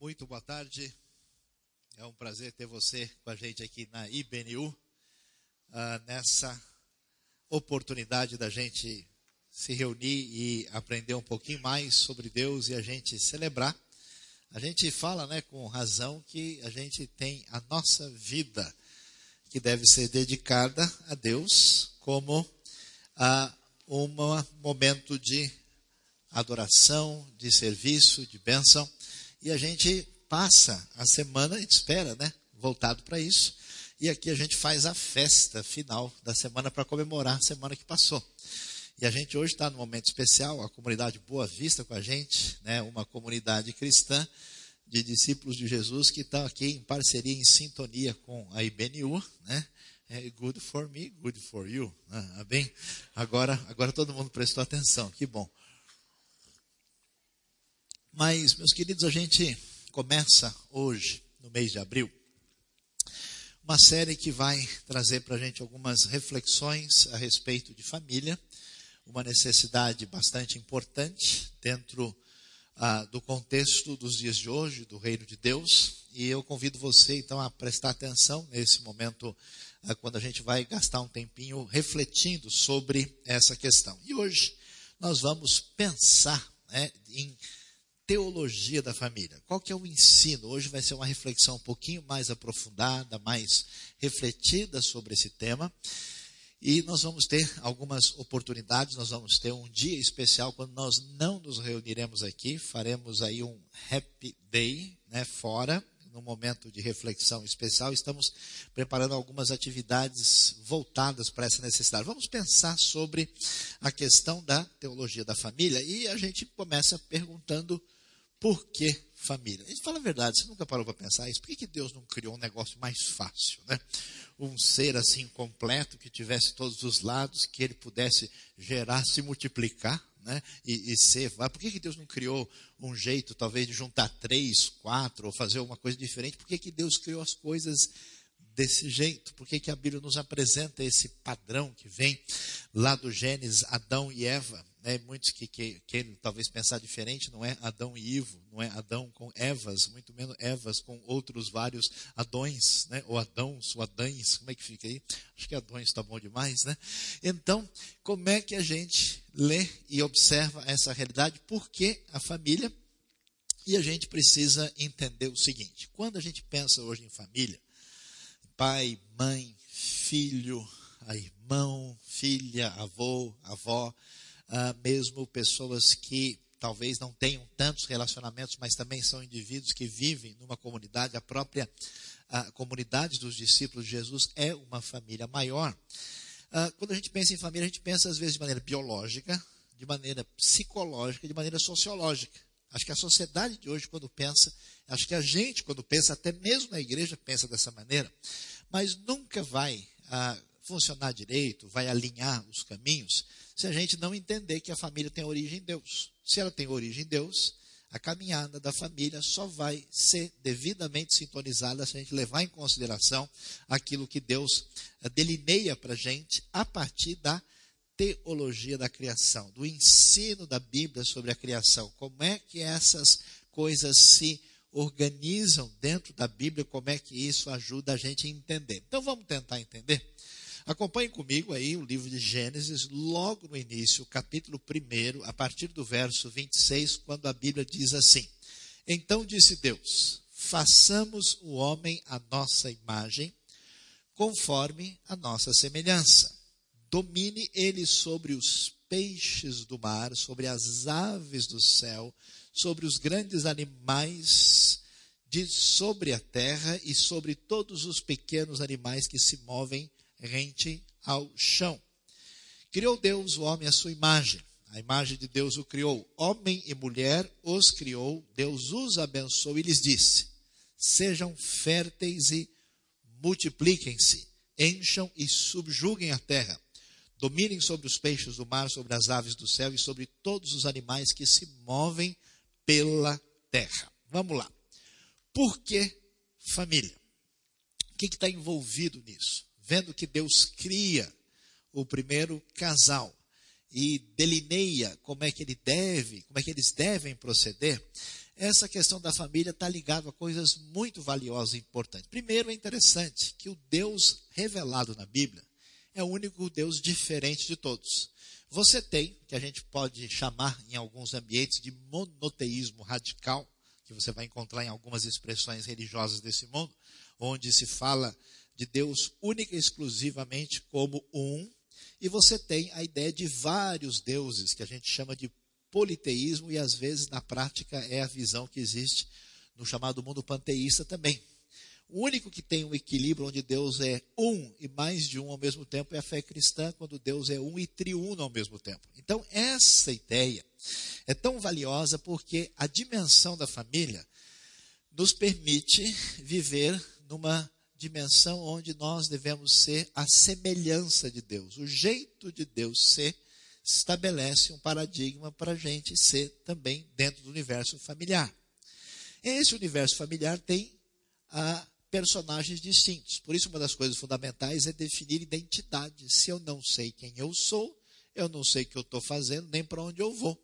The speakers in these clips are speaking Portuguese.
Muito boa tarde. É um prazer ter você com a gente aqui na IBNU, ah, nessa oportunidade da gente se reunir e aprender um pouquinho mais sobre Deus e a gente celebrar. A gente fala, né, com razão que a gente tem a nossa vida que deve ser dedicada a Deus como a um momento de adoração, de serviço, de bênção. E a gente passa a semana, a gente espera, né? Voltado para isso. E aqui a gente faz a festa final da semana para comemorar a semana que passou. E a gente hoje está num momento especial, a comunidade Boa Vista com a gente, né? uma comunidade cristã de discípulos de Jesus que estão aqui em parceria, em sintonia com a IBNU, né? É good for me, good for you. Ah, bem? Agora, agora todo mundo prestou atenção, que bom. Mas, meus queridos, a gente começa hoje, no mês de abril, uma série que vai trazer para a gente algumas reflexões a respeito de família, uma necessidade bastante importante dentro ah, do contexto dos dias de hoje, do reino de Deus. E eu convido você, então, a prestar atenção nesse momento, ah, quando a gente vai gastar um tempinho refletindo sobre essa questão. E hoje nós vamos pensar né, em teologia da família. Qual que é o ensino? Hoje vai ser uma reflexão um pouquinho mais aprofundada, mais refletida sobre esse tema. E nós vamos ter algumas oportunidades, nós vamos ter um dia especial quando nós não nos reuniremos aqui, faremos aí um happy day, né, fora, num momento de reflexão especial, estamos preparando algumas atividades voltadas para essa necessidade. Vamos pensar sobre a questão da teologia da família e a gente começa perguntando por que família? Gente fala a verdade, você nunca parou para pensar isso. Por que, que Deus não criou um negócio mais fácil? Né? Um ser assim completo, que tivesse todos os lados, que ele pudesse gerar, se multiplicar né? e, e ser. Por que, que Deus não criou um jeito, talvez, de juntar três, quatro, ou fazer uma coisa diferente? Por que, que Deus criou as coisas desse jeito? Por que, que a Bíblia nos apresenta esse padrão que vem lá do Gênesis, Adão e Eva? né, muitos que, que querem talvez pensar diferente, não é Adão e Ivo, não é Adão com Evas, muito menos Evas com outros vários Adões, né, ou Adãos, ou Adães, como é que fica aí? Acho que Adões está bom demais, né? Então, como é que a gente lê e observa essa realidade? Por que a família? E a gente precisa entender o seguinte: quando a gente pensa hoje em família, pai, mãe, filho, irmão, filha, avô, avó, ah, mesmo pessoas que talvez não tenham tantos relacionamentos, mas também são indivíduos que vivem numa comunidade, a própria comunidade dos discípulos de Jesus é uma família maior. Ah, quando a gente pensa em família, a gente pensa às vezes de maneira biológica, de maneira psicológica, de maneira sociológica. Acho que a sociedade de hoje, quando pensa, acho que a gente, quando pensa, até mesmo na igreja, pensa dessa maneira, mas nunca vai ah, funcionar direito, vai alinhar os caminhos, se a gente não entender que a família tem origem em Deus. Se ela tem origem em Deus, a caminhada da família só vai ser devidamente sintonizada se a gente levar em consideração aquilo que Deus eh, delineia para a gente a partir da teologia da criação, do ensino da Bíblia sobre a criação. Como é que essas coisas se organizam dentro da Bíblia, como é que isso ajuda a gente a entender. Então vamos tentar entender Acompanhe comigo aí o livro de Gênesis, logo no início, capítulo 1, a partir do verso 26, quando a Bíblia diz assim: Então disse Deus: Façamos o homem à nossa imagem, conforme a nossa semelhança. Domine ele sobre os peixes do mar, sobre as aves do céu, sobre os grandes animais de sobre a terra e sobre todos os pequenos animais que se movem rente ao chão. Criou Deus o homem à sua imagem. A imagem de Deus o criou. Homem e mulher os criou. Deus os abençoou e lhes disse: Sejam férteis e multipliquem-se, encham e subjuguem a terra. Dominem sobre os peixes do mar, sobre as aves do céu e sobre todos os animais que se movem pela terra. Vamos lá. Por que família? O que está envolvido nisso? vendo que Deus cria o primeiro casal e delineia como é que ele deve, como é que eles devem proceder, essa questão da família está ligada a coisas muito valiosas e importantes. Primeiro, é interessante que o Deus revelado na Bíblia é o único Deus diferente de todos. Você tem, que a gente pode chamar em alguns ambientes de monoteísmo radical, que você vai encontrar em algumas expressões religiosas desse mundo, onde se fala de Deus única e exclusivamente como um, e você tem a ideia de vários deuses, que a gente chama de politeísmo, e às vezes na prática é a visão que existe no chamado mundo panteísta também. O único que tem um equilíbrio onde Deus é um e mais de um ao mesmo tempo é a fé cristã, quando Deus é um e triuno ao mesmo tempo. Então, essa ideia é tão valiosa porque a dimensão da família nos permite viver numa dimensão onde nós devemos ser a semelhança de Deus. O jeito de Deus ser estabelece um paradigma para a gente ser também dentro do universo familiar. Esse universo familiar tem a personagens distintos. Por isso, uma das coisas fundamentais é definir identidade. Se eu não sei quem eu sou, eu não sei o que eu estou fazendo, nem para onde eu vou.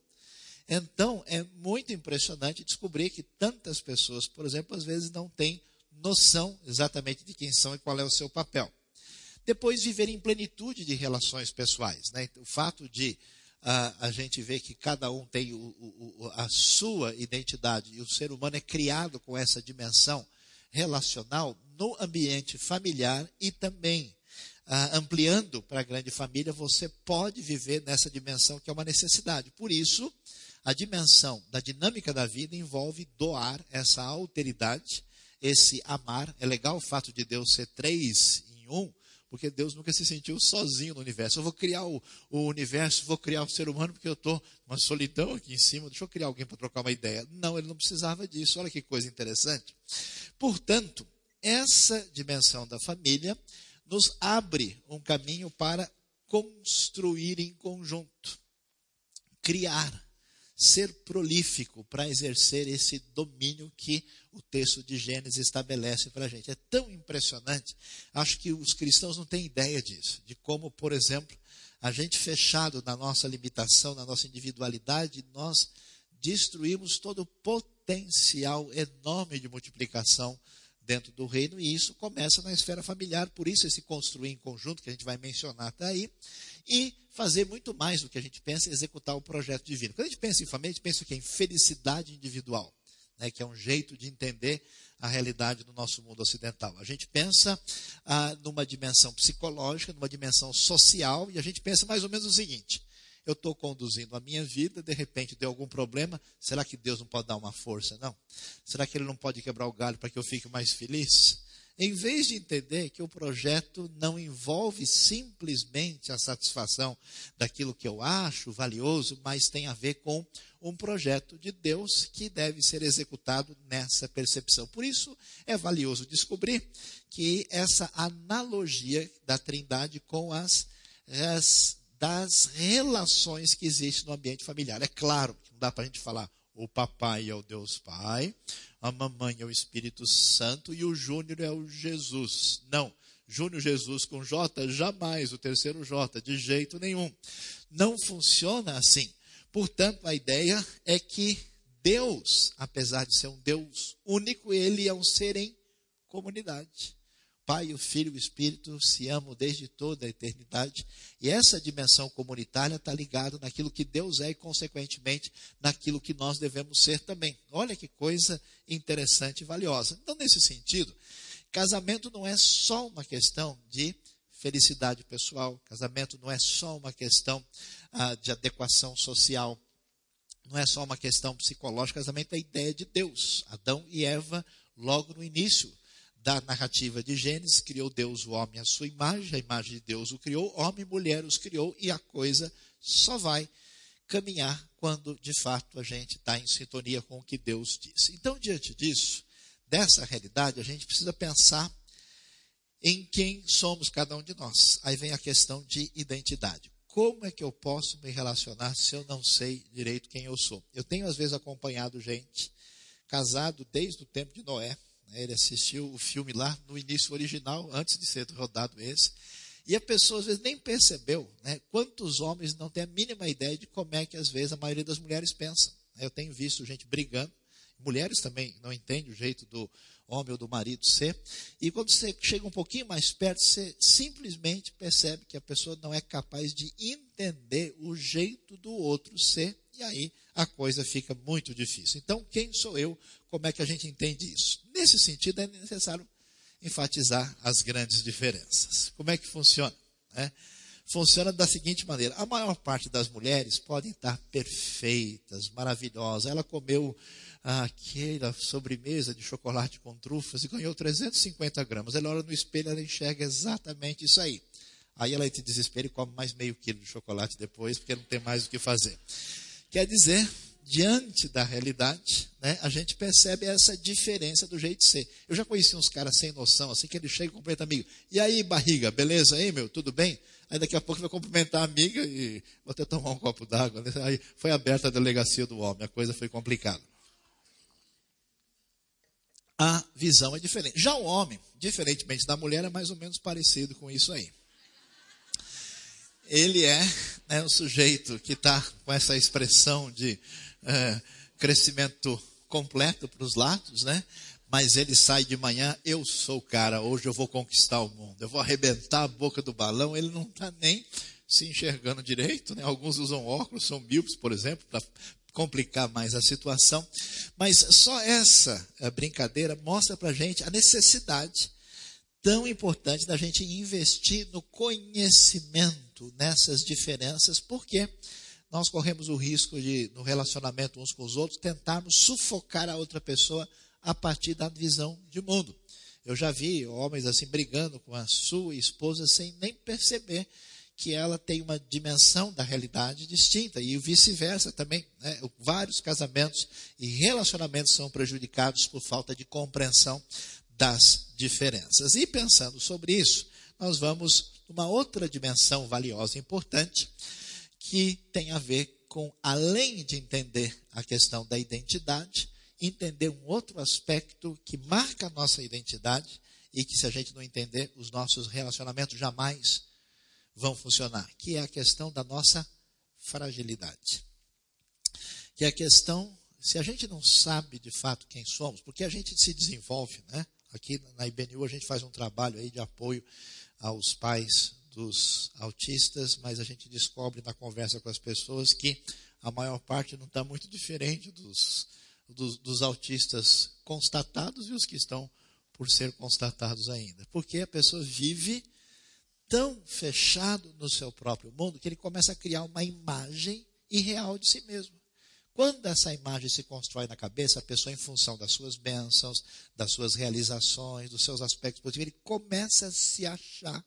Então, é muito impressionante descobrir que tantas pessoas, por exemplo, às vezes não têm noção exatamente de quem são e qual é o seu papel. Depois, viver em plenitude de relações pessoais. Né? O fato de uh, a gente ver que cada um tem o, o, a sua identidade e o ser humano é criado com essa dimensão relacional no ambiente familiar e também ah, ampliando para a grande família, você pode viver nessa dimensão que é uma necessidade. Por isso, a dimensão da dinâmica da vida envolve doar essa alteridade, esse amar. É legal o fato de Deus ser três em um, porque Deus nunca se sentiu sozinho no universo. Eu vou criar o, o universo, vou criar o ser humano, porque eu estou uma solidão aqui em cima, deixa eu criar alguém para trocar uma ideia. Não, ele não precisava disso. Olha que coisa interessante. Portanto, essa dimensão da família nos abre um caminho para construir em conjunto, criar ser prolífico para exercer esse domínio que o texto de Gênesis estabelece para a gente. É tão impressionante. Acho que os cristãos não têm ideia disso, de como, por exemplo, a gente fechado na nossa limitação, na nossa individualidade, nós destruímos todo o potencial enorme de multiplicação dentro do reino, e isso começa na esfera familiar, por isso esse construir em conjunto, que a gente vai mencionar até aí, e fazer muito mais do que a gente pensa em executar o projeto divino. Quando a gente pensa em família, a gente pensa o quê? Em felicidade individual, né, que é um jeito de entender a realidade do nosso mundo ocidental. A gente pensa ah, numa dimensão psicológica, numa dimensão social, e a gente pensa mais ou menos o seguinte: eu estou conduzindo a minha vida, de repente deu algum problema, será que Deus não pode dar uma força? Não. Será que Ele não pode quebrar o galho para que eu fique mais feliz? Em vez de entender que o projeto não envolve simplesmente a satisfação daquilo que eu acho valioso, mas tem a ver com um projeto de Deus que deve ser executado nessa percepção. Por isso é valioso descobrir que essa analogia da Trindade com as, as das relações que existem no ambiente familiar. É claro que não dá para a gente falar o papai é o Deus Pai, a mamãe é o Espírito Santo e o Júnior é o Jesus. Não. Júnior Jesus com J, jamais o terceiro J, de jeito nenhum. Não funciona assim. Portanto, a ideia é que Deus, apesar de ser um Deus único, ele é um ser em comunidade. Pai, o Filho e o Espírito se amam desde toda a eternidade. E essa dimensão comunitária está ligada naquilo que Deus é e, consequentemente, naquilo que nós devemos ser também. Olha que coisa interessante e valiosa. Então, nesse sentido, casamento não é só uma questão de felicidade pessoal, casamento não é só uma questão ah, de adequação social, não é só uma questão psicológica, casamento é a ideia de Deus. Adão e Eva, logo no início da narrativa de Gênesis, criou Deus o homem à sua imagem, a imagem de Deus o criou, homem e mulher os criou, e a coisa só vai caminhar quando de fato a gente está em sintonia com o que Deus disse. Então, diante disso, dessa realidade, a gente precisa pensar em quem somos cada um de nós. Aí vem a questão de identidade. Como é que eu posso me relacionar se eu não sei direito quem eu sou? Eu tenho, às vezes, acompanhado gente casado desde o tempo de Noé? Ele assistiu o filme lá no início original, antes de ser rodado esse. E a pessoa às vezes nem percebeu né, quantos homens não têm a mínima ideia de como é que às vezes a maioria das mulheres pensa. Eu tenho visto gente brigando Mulheres também não entendem o jeito do homem ou do marido ser. E quando você chega um pouquinho mais perto, você simplesmente percebe que a pessoa não é capaz de entender o jeito do outro ser. E aí a coisa fica muito difícil. Então, quem sou eu? Como é que a gente entende isso? Nesse sentido, é necessário enfatizar as grandes diferenças. Como é que funciona? É, funciona da seguinte maneira: a maior parte das mulheres podem estar perfeitas, maravilhosas. Ela comeu aquela sobremesa de chocolate com trufas e ganhou 350 gramas. Ela olha no espelho, ela enxerga exatamente isso aí. Aí ela te desespera e come mais meio quilo de chocolate depois, porque não tem mais o que fazer. Quer dizer, diante da realidade, né, a gente percebe essa diferença do jeito de ser. Eu já conheci uns caras sem noção, assim, que ele chega e cumprimenta amigo. E aí, barriga, beleza aí, meu? Tudo bem? Aí daqui a pouco vai cumprimentar a amiga e vou até tomar um copo d'água. Né? Aí foi aberta a delegacia do homem, a coisa foi complicada. A visão é diferente. Já o homem, diferentemente da mulher, é mais ou menos parecido com isso aí ele é né, um sujeito que está com essa expressão de é, crescimento completo para os lados, né? Mas ele sai de manhã, eu sou o cara, hoje eu vou conquistar o mundo, eu vou arrebentar a boca do balão, ele não está nem se enxergando direito, né? Alguns usam óculos, são míopes, por exemplo, para complicar mais a situação. Mas só essa é, brincadeira mostra para a gente a necessidade tão importante da gente investir no conhecimento nessas diferenças, porque nós corremos o risco de, no relacionamento uns com os outros, tentarmos sufocar a outra pessoa a partir da visão de mundo. Eu já vi homens assim brigando com a sua esposa sem nem perceber que ela tem uma dimensão da realidade distinta e vice-versa também. Né? Vários casamentos e relacionamentos são prejudicados por falta de compreensão das diferenças. E pensando sobre isso, nós vamos numa outra dimensão valiosa e importante, que tem a ver com, além de entender a questão da identidade, entender um outro aspecto que marca a nossa identidade e que, se a gente não entender, os nossos relacionamentos jamais vão funcionar, que é a questão da nossa fragilidade. Que é a questão, se a gente não sabe de fato quem somos, porque a gente se desenvolve, né? Aqui na IBNU a gente faz um trabalho aí de apoio aos pais dos autistas, mas a gente descobre na conversa com as pessoas que a maior parte não está muito diferente dos, dos, dos, autistas constatados e os que estão por ser constatados ainda. Porque a pessoa vive tão fechado no seu próprio mundo que ele começa a criar uma imagem irreal de si mesmo. Quando essa imagem se constrói na cabeça, a pessoa, em função das suas bênçãos, das suas realizações, dos seus aspectos positivos, ele começa a se achar,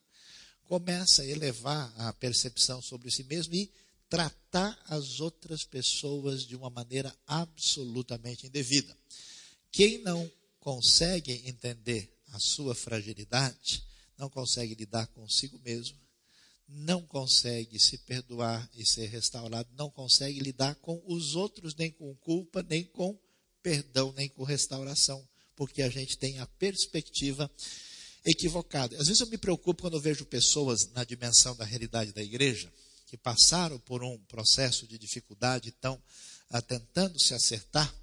começa a elevar a percepção sobre si mesmo e tratar as outras pessoas de uma maneira absolutamente indevida. Quem não consegue entender a sua fragilidade, não consegue lidar consigo mesmo, não consegue se perdoar e ser restaurado, não consegue lidar com os outros, nem com culpa, nem com perdão, nem com restauração, porque a gente tem a perspectiva equivocada. Às vezes eu me preocupo quando eu vejo pessoas na dimensão da realidade da igreja, que passaram por um processo de dificuldade, estão ah, tentando se acertar,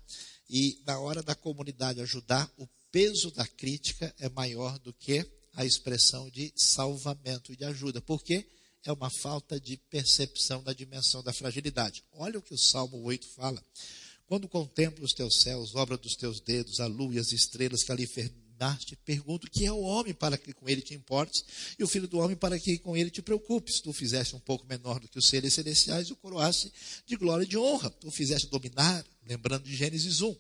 e na hora da comunidade ajudar, o peso da crítica é maior do que a expressão de salvamento e de ajuda. Por quê? É uma falta de percepção da dimensão da fragilidade. Olha o que o Salmo 8 fala. Quando contemplo os teus céus, obra dos teus dedos, a lua e as estrelas que ali formaste, pergunto que é o homem para que com ele te importes e o filho do homem para que com ele te preocupes. Tu fizeste um pouco menor do que os seres celestiais e o coroaste de glória e de honra. Tu fizeste dominar, lembrando de Gênesis 1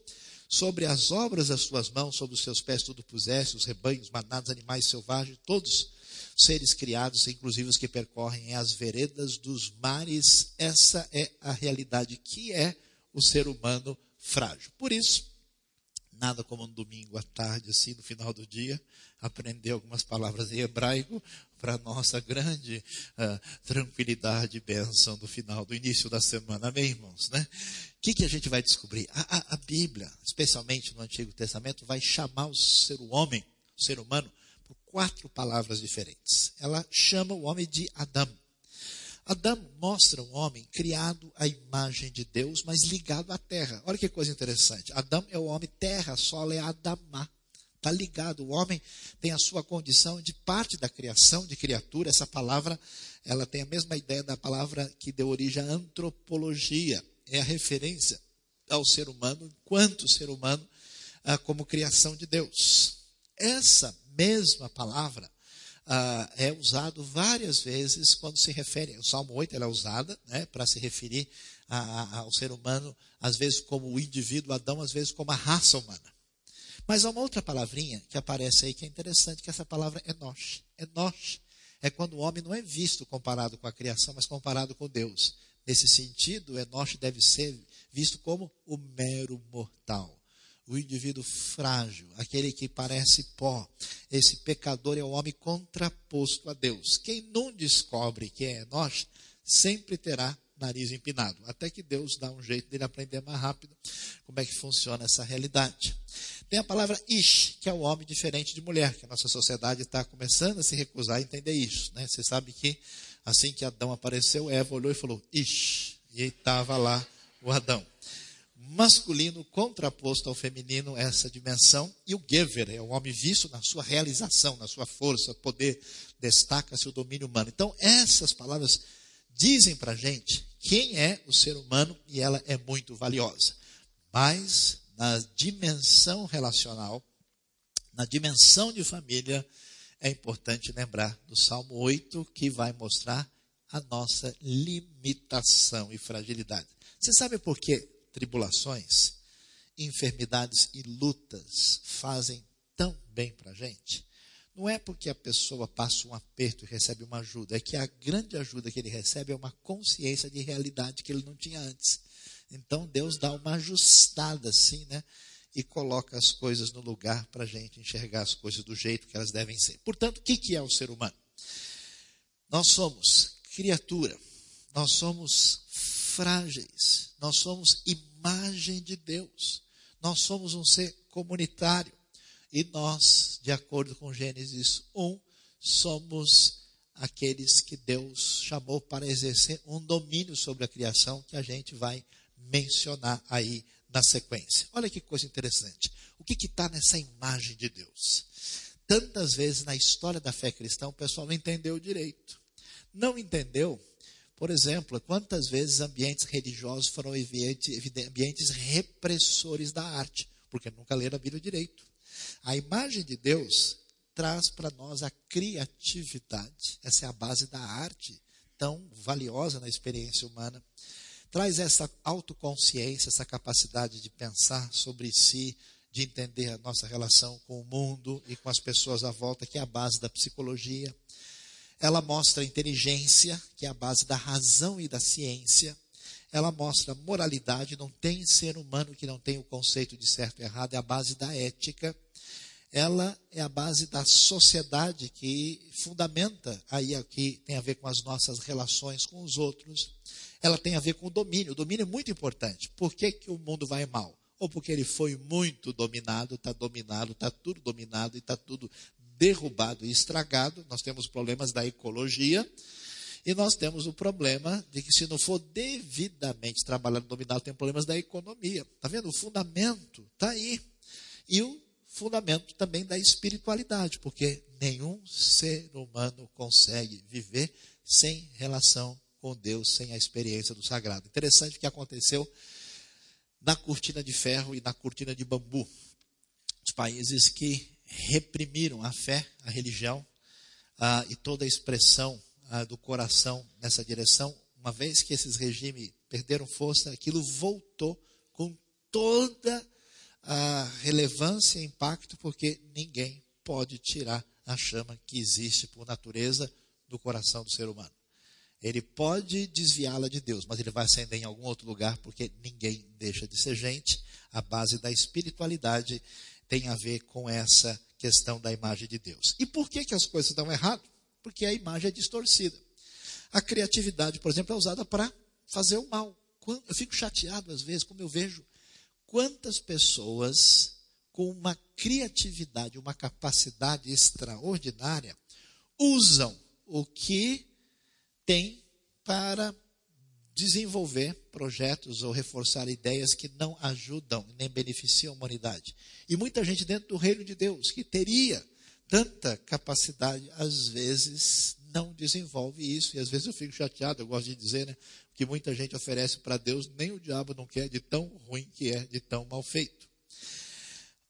sobre as obras das tuas mãos, sobre os seus pés tudo puseste, os rebanhos, manados, animais selvagens, todos seres criados, inclusive os que percorrem as veredas dos mares. Essa é a realidade que é o ser humano frágil. Por isso, nada como um domingo à tarde, assim, no final do dia, aprender algumas palavras em hebraico para nossa grande uh, tranquilidade e bênção do final, do início da semana. Amém, irmãos? Né? O que, que a gente vai descobrir? A, a, a Bíblia, especialmente no Antigo Testamento, vai chamar o ser o homem, o ser humano, quatro palavras diferentes. Ela chama o homem de Adão. Adão mostra um homem criado à imagem de Deus, mas ligado à terra. Olha que coisa interessante. Adão é o homem, terra, solo é Adamá. Está ligado. O homem tem a sua condição de parte da criação, de criatura. Essa palavra, ela tem a mesma ideia da palavra que deu origem à antropologia. É a referência ao ser humano, enquanto ser humano, ah, como criação de Deus. Essa mesma palavra ah, é usado várias vezes quando se refere, o Salmo 8 ela é usada né, para se referir a, a, ao ser humano, às vezes como o indivíduo Adão, às vezes como a raça humana. Mas há uma outra palavrinha que aparece aí que é interessante, que essa palavra é Enosh. Enosh é quando o homem não é visto comparado com a criação, mas comparado com Deus. Nesse sentido, Enosh deve ser visto como o mero mortal o indivíduo frágil, aquele que parece pó. Esse pecador é o homem contraposto a Deus. Quem não descobre quem é nós, sempre terá nariz empinado, até que Deus dá um jeito dele aprender mais rápido como é que funciona essa realidade. Tem a palavra ish, que é o homem diferente de mulher, que a nossa sociedade está começando a se recusar a entender isso. Né? Você sabe que assim que Adão apareceu, Eva olhou e falou ish, e estava lá o Adão masculino contraposto ao feminino essa dimensão e o Gever é o homem visto na sua realização, na sua força, poder, destaca-se o domínio humano. Então essas palavras dizem para gente quem é o ser humano e ela é muito valiosa. Mas na dimensão relacional, na dimensão de família, é importante lembrar do Salmo 8 que vai mostrar a nossa limitação e fragilidade. Você sabe por quê? Tribulações, enfermidades e lutas fazem tão bem para a gente, não é porque a pessoa passa um aperto e recebe uma ajuda, é que a grande ajuda que ele recebe é uma consciência de realidade que ele não tinha antes. Então Deus dá uma ajustada assim, né? E coloca as coisas no lugar para a gente enxergar as coisas do jeito que elas devem ser. Portanto, o que, que é o ser humano? Nós somos criatura, nós somos frágeis, nós somos imagem de Deus, nós somos um ser comunitário e nós, de acordo com Gênesis 1, somos aqueles que Deus chamou para exercer um domínio sobre a criação que a gente vai mencionar aí na sequência. Olha que coisa interessante. O que está nessa imagem de Deus? Tantas vezes na história da fé cristã o pessoal não entendeu direito. Não entendeu por exemplo, quantas vezes ambientes religiosos foram ambientes repressores da arte, porque nunca leram a Bíblia direito. A imagem de Deus traz para nós a criatividade. Essa é a base da arte, tão valiosa na experiência humana. Traz essa autoconsciência, essa capacidade de pensar sobre si, de entender a nossa relação com o mundo e com as pessoas à volta, que é a base da psicologia. Ela mostra a inteligência, que é a base da razão e da ciência. Ela mostra a moralidade, não tem ser humano que não tenha o conceito de certo e errado, é a base da ética. Ela é a base da sociedade que fundamenta aí aqui tem a ver com as nossas relações com os outros. Ela tem a ver com o domínio. O domínio é muito importante. Por que, que o mundo vai mal? ou porque ele foi muito dominado, está dominado, está tudo dominado e está tudo derrubado e estragado, nós temos problemas da ecologia, e nós temos o problema de que, se não for devidamente trabalhado, dominado, tem problemas da economia. Está vendo? O fundamento está aí. E o fundamento também da espiritualidade, porque nenhum ser humano consegue viver sem relação com Deus, sem a experiência do sagrado. Interessante o que aconteceu na cortina de ferro e na cortina de bambu. Os países que reprimiram a fé, a religião ah, e toda a expressão ah, do coração nessa direção. Uma vez que esses regimes perderam força, aquilo voltou com toda a relevância e impacto, porque ninguém pode tirar a chama que existe por natureza do coração do ser humano. Ele pode desviá-la de Deus, mas ele vai acender em algum outro lugar, porque ninguém deixa de ser gente. A base da espiritualidade tem a ver com essa questão da imagem de Deus. E por que, que as coisas dão errado? Porque a imagem é distorcida. A criatividade, por exemplo, é usada para fazer o mal. Eu fico chateado às vezes, como eu vejo quantas pessoas com uma criatividade, uma capacidade extraordinária, usam o que tem para desenvolver projetos ou reforçar ideias que não ajudam nem beneficiam a humanidade. E muita gente dentro do reino de Deus que teria tanta capacidade, às vezes não desenvolve isso. E às vezes eu fico chateado, eu gosto de dizer, né? Que muita gente oferece para Deus, nem o diabo não quer, de tão ruim que é, de tão mal feito.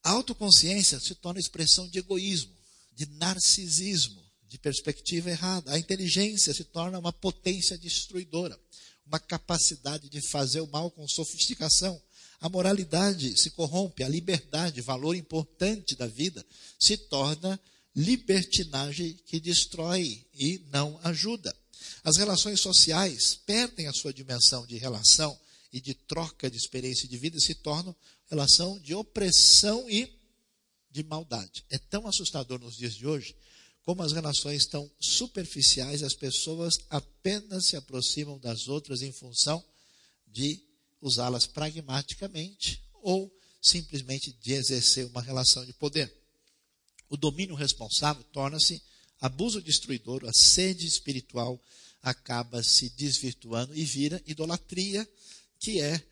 A autoconsciência se torna expressão de egoísmo, de narcisismo, de perspectiva errada. A inteligência se torna uma potência destruidora, uma capacidade de fazer o mal com sofisticação. A moralidade se corrompe, a liberdade, valor importante da vida, se torna libertinagem que destrói e não ajuda. As relações sociais perdem a sua dimensão de relação e de troca de experiência de vida e se tornam relação de opressão e de maldade. É tão assustador nos dias de hoje como as relações estão superficiais, as pessoas apenas se aproximam das outras em função de usá-las pragmaticamente ou simplesmente de exercer uma relação de poder. O domínio responsável torna-se abuso destruidor, a sede espiritual acaba se desvirtuando e vira idolatria, que é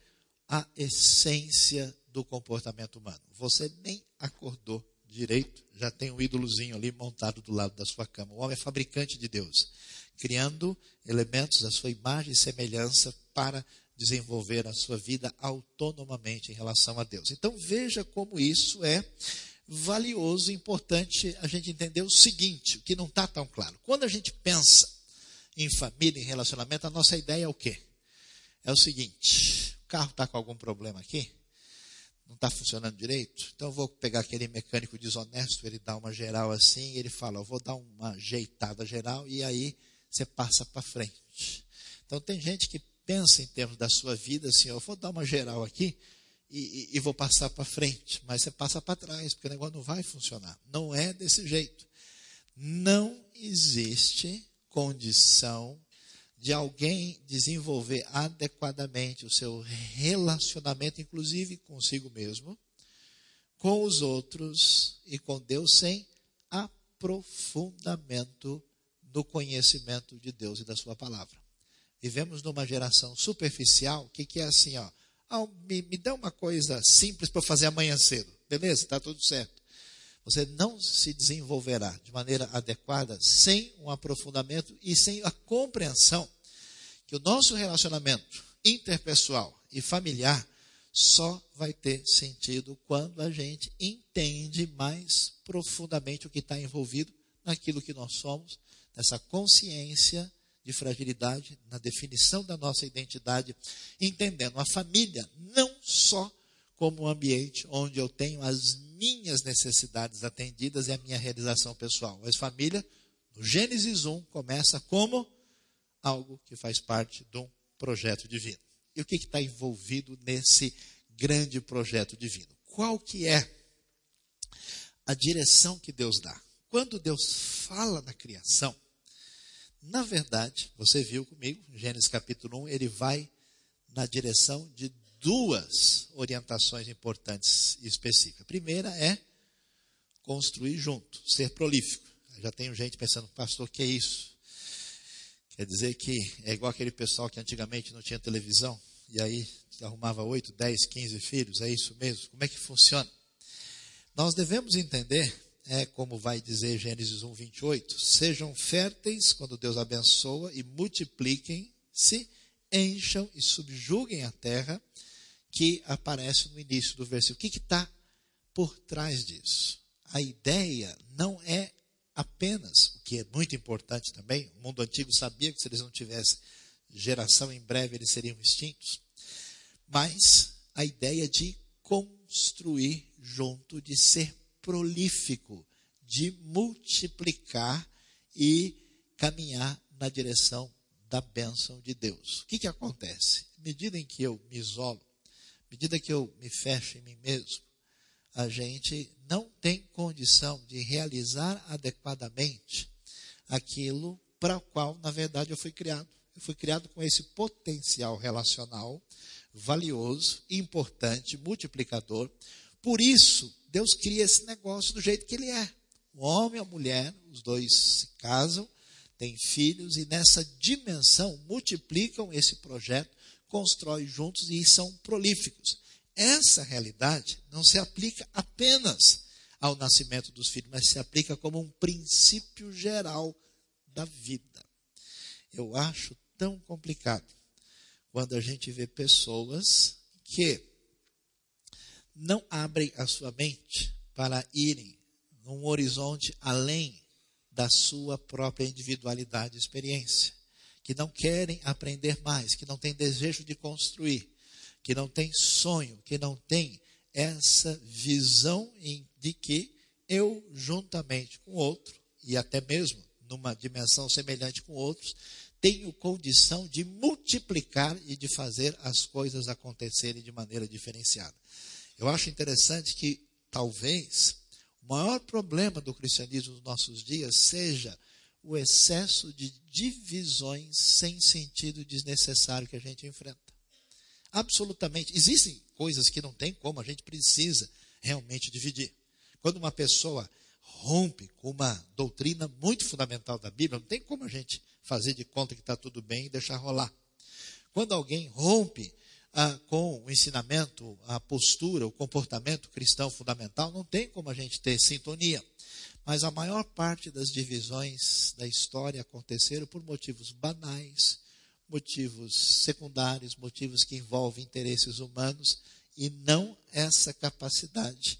a essência do comportamento humano. Você nem acordou direito, já tem um ídolozinho ali montado do lado da sua cama. O homem é fabricante de Deus, criando elementos da sua imagem e semelhança para desenvolver a sua vida autonomamente em relação a Deus. Então veja como isso é valioso, importante a gente entender o seguinte, o que não está tão claro. Quando a gente pensa em família, em relacionamento, a nossa ideia é o quê? É o seguinte: o carro está com algum problema aqui? Não está funcionando direito? Então eu vou pegar aquele mecânico desonesto, ele dá uma geral assim, ele fala: eu vou dar uma ajeitada geral, e aí você passa para frente. Então tem gente que pensa em termos da sua vida assim: eu vou dar uma geral aqui, e, e, e vou passar para frente, mas você passa para trás, porque o negócio não vai funcionar. Não é desse jeito. Não existe condição de alguém desenvolver adequadamente o seu relacionamento, inclusive consigo mesmo, com os outros e com Deus, sem aprofundamento no conhecimento de Deus e da Sua palavra. Vivemos numa geração superficial que, que é assim, ó. Ah, me, me dá uma coisa simples para fazer amanhã cedo. Beleza, está tudo certo. Você não se desenvolverá de maneira adequada sem um aprofundamento e sem a compreensão que o nosso relacionamento interpessoal e familiar só vai ter sentido quando a gente entende mais profundamente o que está envolvido naquilo que nós somos, nessa consciência de fragilidade, na definição da nossa identidade, entendendo a família não só como um ambiente onde eu tenho as minhas necessidades atendidas e a minha realização pessoal. Mas família, no Gênesis 1, começa como algo que faz parte de um projeto divino. E o que está envolvido nesse grande projeto divino? Qual que é a direção que Deus dá? Quando Deus fala na criação, na verdade, você viu comigo, Gênesis capítulo 1, ele vai na direção de duas orientações importantes e específicas. A primeira é construir junto, ser prolífico. Já tenho gente pensando, pastor, que é isso? Quer dizer que é igual aquele pessoal que antigamente não tinha televisão, e aí arrumava 8, 10, 15 filhos, é isso mesmo? Como é que funciona? Nós devemos entender, é como vai dizer Gênesis 1, 28, sejam férteis quando Deus abençoa e multipliquem-se, encham e subjuguem a terra, que aparece no início do versículo. O que está por trás disso? A ideia não é apenas, o que é muito importante também, o mundo antigo sabia que se eles não tivessem geração, em breve eles seriam extintos, mas a ideia de construir junto, de ser prolífico, de multiplicar e caminhar na direção da bênção de Deus. O que, que acontece? À medida em que eu me isolo, medida que eu me fecho em mim mesmo, a gente não tem condição de realizar adequadamente aquilo para o qual, na verdade, eu fui criado. Eu fui criado com esse potencial relacional valioso, importante, multiplicador. Por isso, Deus cria esse negócio do jeito que ele é. O homem e a mulher, os dois se casam, têm filhos e nessa dimensão multiplicam esse projeto, constroem juntos e são prolíficos. Essa realidade não se aplica apenas ao nascimento dos filhos, mas se aplica como um princípio geral da vida. Eu acho tão complicado quando a gente vê pessoas que não abrem a sua mente para irem num horizonte além da sua própria individualidade e experiência, que não querem aprender mais, que não têm desejo de construir, que não têm sonho, que não têm essa visão de que eu, juntamente com outro, e até mesmo numa dimensão semelhante com outros, tenho condição de multiplicar e de fazer as coisas acontecerem de maneira diferenciada. Eu acho interessante que talvez o maior problema do cristianismo nos nossos dias seja o excesso de divisões sem sentido desnecessário que a gente enfrenta. Absolutamente. Existem coisas que não tem como, a gente precisa realmente dividir. Quando uma pessoa rompe com uma doutrina muito fundamental da Bíblia, não tem como a gente fazer de conta que está tudo bem e deixar rolar. Quando alguém rompe ah, com o ensinamento, a postura, o comportamento cristão fundamental, não tem como a gente ter sintonia. Mas a maior parte das divisões da história aconteceram por motivos banais, motivos secundários, motivos que envolvem interesses humanos e não essa capacidade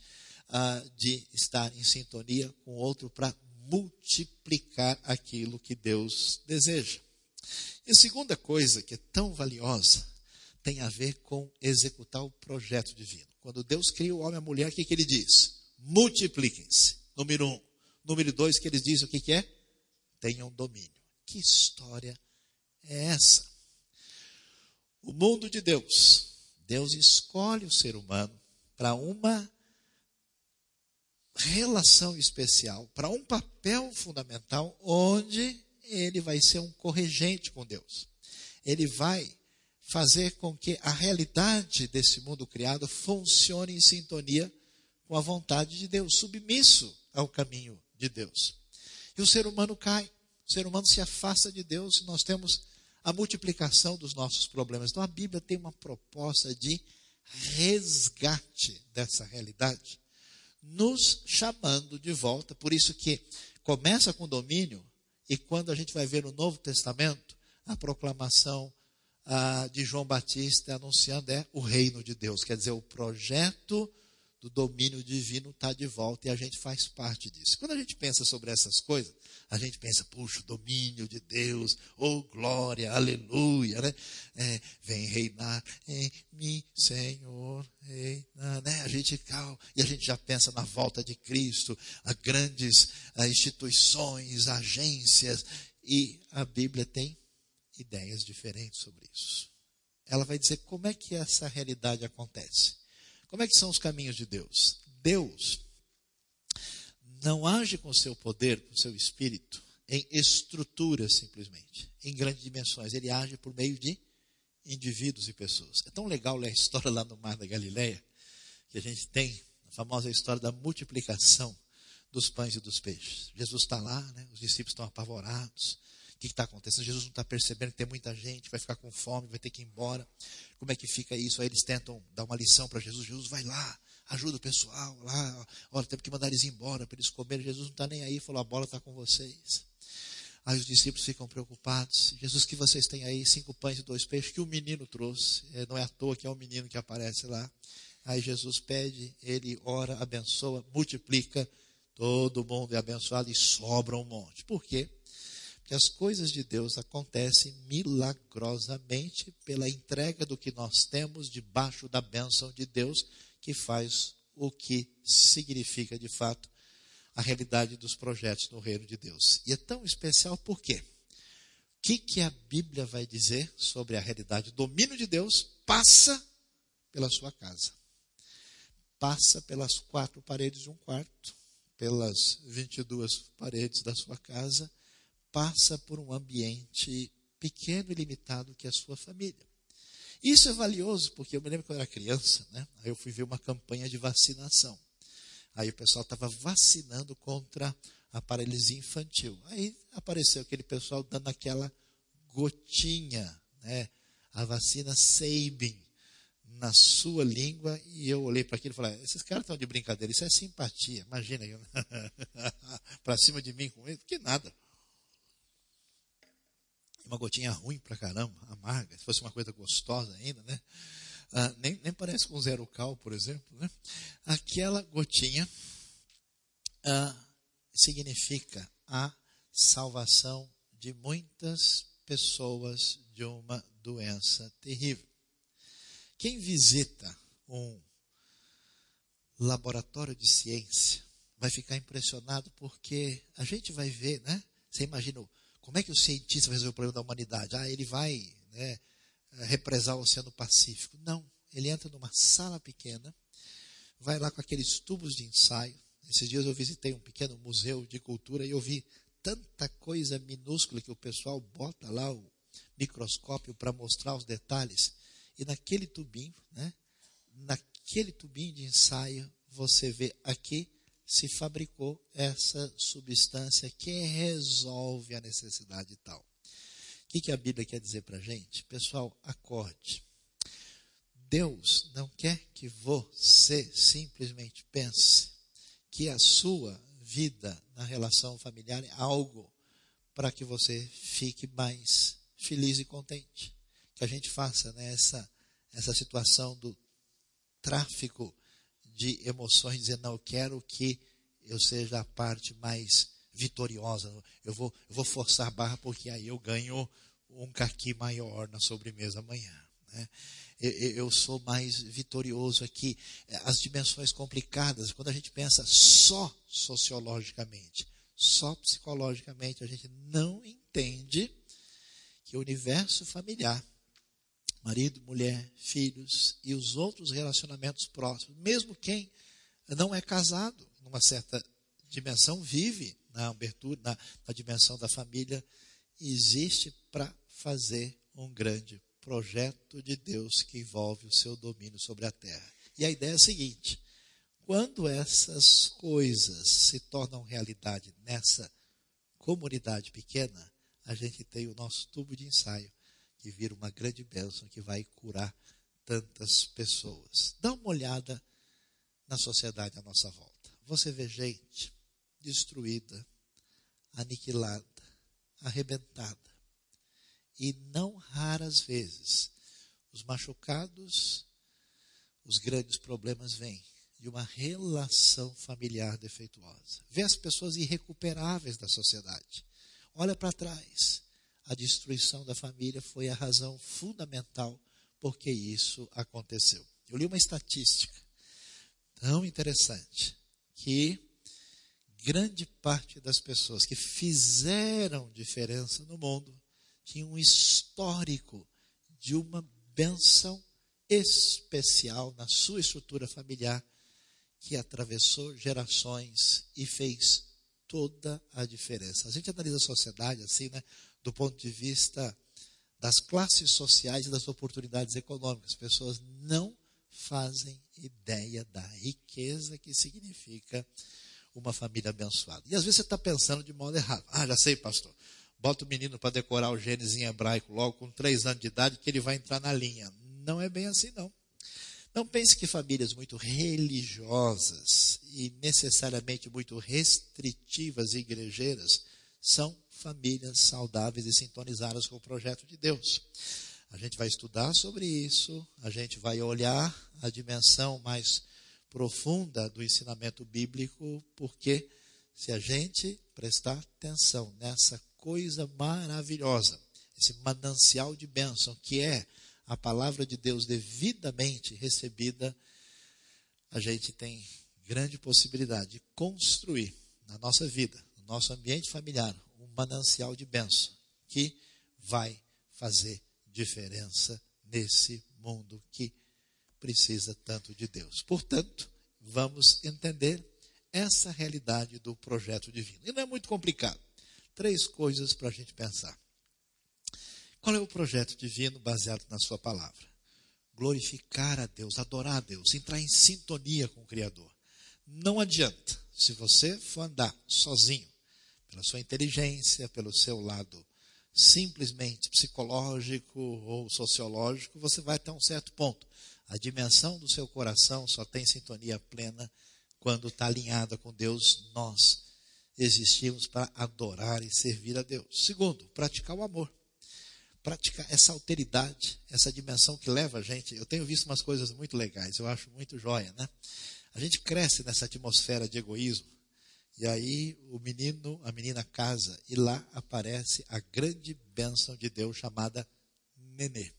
ah, de estar em sintonia com o outro para multiplicar aquilo que Deus deseja. E a segunda coisa que é tão valiosa tem a ver com executar o projeto divino. Quando Deus cria o homem e a mulher, o que, que ele diz? Multipliquem-se. Número um. Número dois, que ele diz o que, que é? Tenham domínio. Que história é essa? O mundo de Deus. Deus escolhe o ser humano para uma relação especial, para um papel fundamental, onde ele vai ser um corregente com Deus. Ele vai fazer com que a realidade desse mundo criado funcione em sintonia com a vontade de Deus, submisso ao caminho de Deus. E o ser humano cai, o ser humano se afasta de Deus e nós temos a multiplicação dos nossos problemas. Então a Bíblia tem uma proposta de resgate dessa realidade nos chamando de volta. Por isso que começa com domínio, e quando a gente vai ver no Novo Testamento, a proclamação ah, de João Batista anunciando é o reino de Deus. Quer dizer, o projeto do domínio divino está de volta e a gente faz parte disso. Quando a gente pensa sobre essas coisas, a gente pensa, puxa, domínio de Deus, oh glória, aleluia, né? É, vem reinar em mim, Senhor, reina, né? A gente calma, e a gente já pensa na volta de Cristo, a grandes a instituições, agências, e a Bíblia tem ideias diferentes sobre isso. Ela vai dizer como é que essa realidade acontece. Como é que são os caminhos de Deus? Deus não age com seu poder, com seu espírito, em estruturas simplesmente, em grandes dimensões. Ele age por meio de indivíduos e pessoas. É tão legal ler a história lá no Mar da Galileia, que a gente tem a famosa história da multiplicação dos pães e dos peixes. Jesus está lá, né? os discípulos estão apavorados. Que está acontecendo? Jesus não está percebendo que tem muita gente, vai ficar com fome, vai ter que ir embora. Como é que fica isso? Aí eles tentam dar uma lição para Jesus. Jesus vai lá, ajuda o pessoal lá. Olha, temos que mandar eles embora para eles comerem. Jesus não está nem aí, falou: a bola está com vocês. Aí os discípulos ficam preocupados. Jesus, que vocês têm aí? Cinco pães e dois peixes que o menino trouxe. É, não é à toa que é o menino que aparece lá. Aí Jesus pede, ele ora, abençoa, multiplica. Todo mundo é abençoado e sobra um monte. Por quê? Que as coisas de Deus acontecem milagrosamente pela entrega do que nós temos debaixo da bênção de Deus, que faz o que significa de fato a realidade dos projetos no reino de Deus. E é tão especial por quê? O que, que a Bíblia vai dizer sobre a realidade? O domínio de Deus passa pela sua casa. Passa pelas quatro paredes de um quarto, pelas 22 paredes da sua casa passa por um ambiente pequeno e limitado que é a sua família. Isso é valioso porque eu me lembro quando eu era criança, né? Aí eu fui ver uma campanha de vacinação. Aí o pessoal estava vacinando contra a paralisia infantil. Aí apareceu aquele pessoal dando aquela gotinha, né? A vacina Sabin na sua língua e eu olhei para aquilo e falei: esses caras estão de brincadeira, isso é simpatia. Imagina, para cima de mim com isso, que nada. Uma gotinha ruim para caramba, amarga. Se fosse uma coisa gostosa ainda, né? Ah, nem, nem parece com zero cal, por exemplo. Né? Aquela gotinha ah, significa a salvação de muitas pessoas de uma doença terrível. Quem visita um laboratório de ciência vai ficar impressionado porque a gente vai ver, né? Você imagina como é que o cientista vai resolver o problema da humanidade? Ah, ele vai né, represar o Oceano Pacífico. Não, ele entra numa sala pequena, vai lá com aqueles tubos de ensaio. Esses dias eu visitei um pequeno museu de cultura e eu vi tanta coisa minúscula que o pessoal bota lá o microscópio para mostrar os detalhes. E naquele tubinho, né, naquele tubinho de ensaio, você vê aqui se fabricou essa substância que resolve a necessidade tal. O que, que a Bíblia quer dizer para gente? Pessoal, acorde. Deus não quer que você simplesmente pense que a sua vida na relação familiar é algo para que você fique mais feliz e contente que a gente faça né, essa situação do tráfico de emoções, dizendo, não, eu quero que eu seja a parte mais vitoriosa. Eu vou, eu vou forçar a barra porque aí eu ganho um caqui maior na sobremesa amanhã. Né? Eu, eu sou mais vitorioso aqui. As dimensões complicadas, quando a gente pensa só sociologicamente, só psicologicamente, a gente não entende que o universo familiar marido, mulher, filhos e os outros relacionamentos próximos. Mesmo quem não é casado, numa certa dimensão, vive na abertura, na, na dimensão da família, existe para fazer um grande projeto de Deus que envolve o seu domínio sobre a terra. E a ideia é a seguinte: quando essas coisas se tornam realidade nessa comunidade pequena, a gente tem o nosso tubo de ensaio que vira uma grande bênção que vai curar tantas pessoas. Dá uma olhada na sociedade à nossa volta. Você vê gente destruída, aniquilada, arrebentada. E não raras vezes os machucados, os grandes problemas vêm de uma relação familiar defeituosa. Vê as pessoas irrecuperáveis da sociedade. Olha para trás a destruição da família foi a razão fundamental por que isso aconteceu. Eu li uma estatística tão interessante que grande parte das pessoas que fizeram diferença no mundo tinham um histórico de uma benção especial na sua estrutura familiar que atravessou gerações e fez toda a diferença. A gente analisa a sociedade assim, né? Do ponto de vista das classes sociais e das oportunidades econômicas. As pessoas não fazem ideia da riqueza que significa uma família abençoada. E às vezes você está pensando de modo errado. Ah, já sei, pastor. Bota o menino para decorar o Gênesis em hebraico logo com três anos de idade que ele vai entrar na linha. Não é bem assim, não. Não pense que famílias muito religiosas e necessariamente muito restritivas e igrejeiras são famílias saudáveis e sintonizadas com o projeto de Deus. A gente vai estudar sobre isso, a gente vai olhar a dimensão mais profunda do ensinamento bíblico, porque se a gente prestar atenção nessa coisa maravilhosa, esse manancial de bênção que é a palavra de Deus devidamente recebida, a gente tem grande possibilidade de construir na nossa vida, no nosso ambiente familiar, manancial de bênção que vai fazer diferença nesse mundo que precisa tanto de Deus. Portanto, vamos entender essa realidade do projeto divino. E não é muito complicado. Três coisas para a gente pensar. Qual é o projeto divino baseado na Sua palavra? Glorificar a Deus, adorar a Deus, entrar em sintonia com o Criador. Não adianta, se você for andar sozinho, pela sua inteligência, pelo seu lado simplesmente psicológico ou sociológico, você vai até um certo ponto. A dimensão do seu coração só tem sintonia plena quando está alinhada com Deus. Nós existimos para adorar e servir a Deus. Segundo, praticar o amor. Praticar essa alteridade, essa dimensão que leva a gente. Eu tenho visto umas coisas muito legais, eu acho muito joia, né? A gente cresce nessa atmosfera de egoísmo. E aí o menino, a menina casa, e lá aparece a grande bênção de Deus chamada nenê.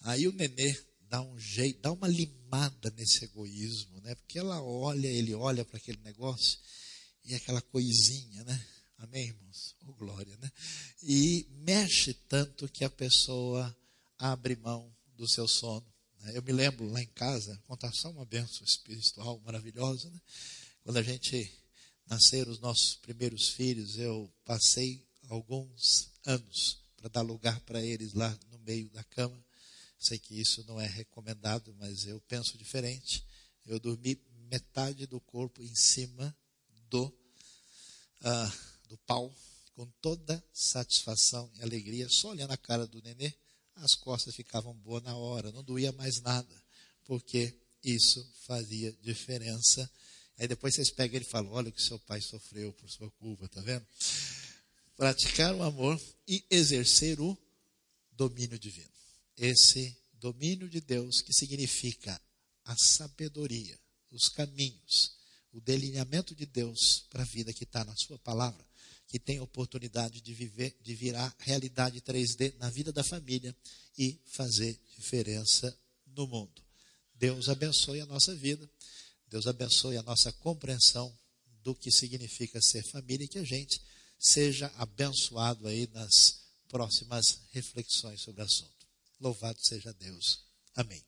Aí o nenê dá um jeito, dá uma limada nesse egoísmo, né? Porque ela olha, ele olha para aquele negócio e aquela coisinha, né? Amém, irmãos? Oh, glória, né? E mexe tanto que a pessoa abre mão do seu sono. Né? Eu me lembro lá em casa, contar só uma benção espiritual maravilhosa, né? Quando a gente nasceram os nossos primeiros filhos, eu passei alguns anos para dar lugar para eles lá no meio da cama. Sei que isso não é recomendado, mas eu penso diferente. Eu dormi metade do corpo em cima do, uh, do pau, com toda satisfação e alegria, só olhando a cara do nenê, as costas ficavam boas na hora, não doía mais nada, porque isso fazia diferença Aí depois vocês pegam ele e falam: olha o que seu pai sofreu por sua culpa, tá vendo? Praticar o amor e exercer o domínio divino. Esse domínio de Deus que significa a sabedoria, os caminhos, o delineamento de Deus para a vida que está na sua palavra, que tem a oportunidade de viver, de virar realidade 3D na vida da família e fazer diferença no mundo. Deus abençoe a nossa vida. Deus abençoe a nossa compreensão do que significa ser família e que a gente seja abençoado aí nas próximas reflexões sobre o assunto. Louvado seja Deus. Amém.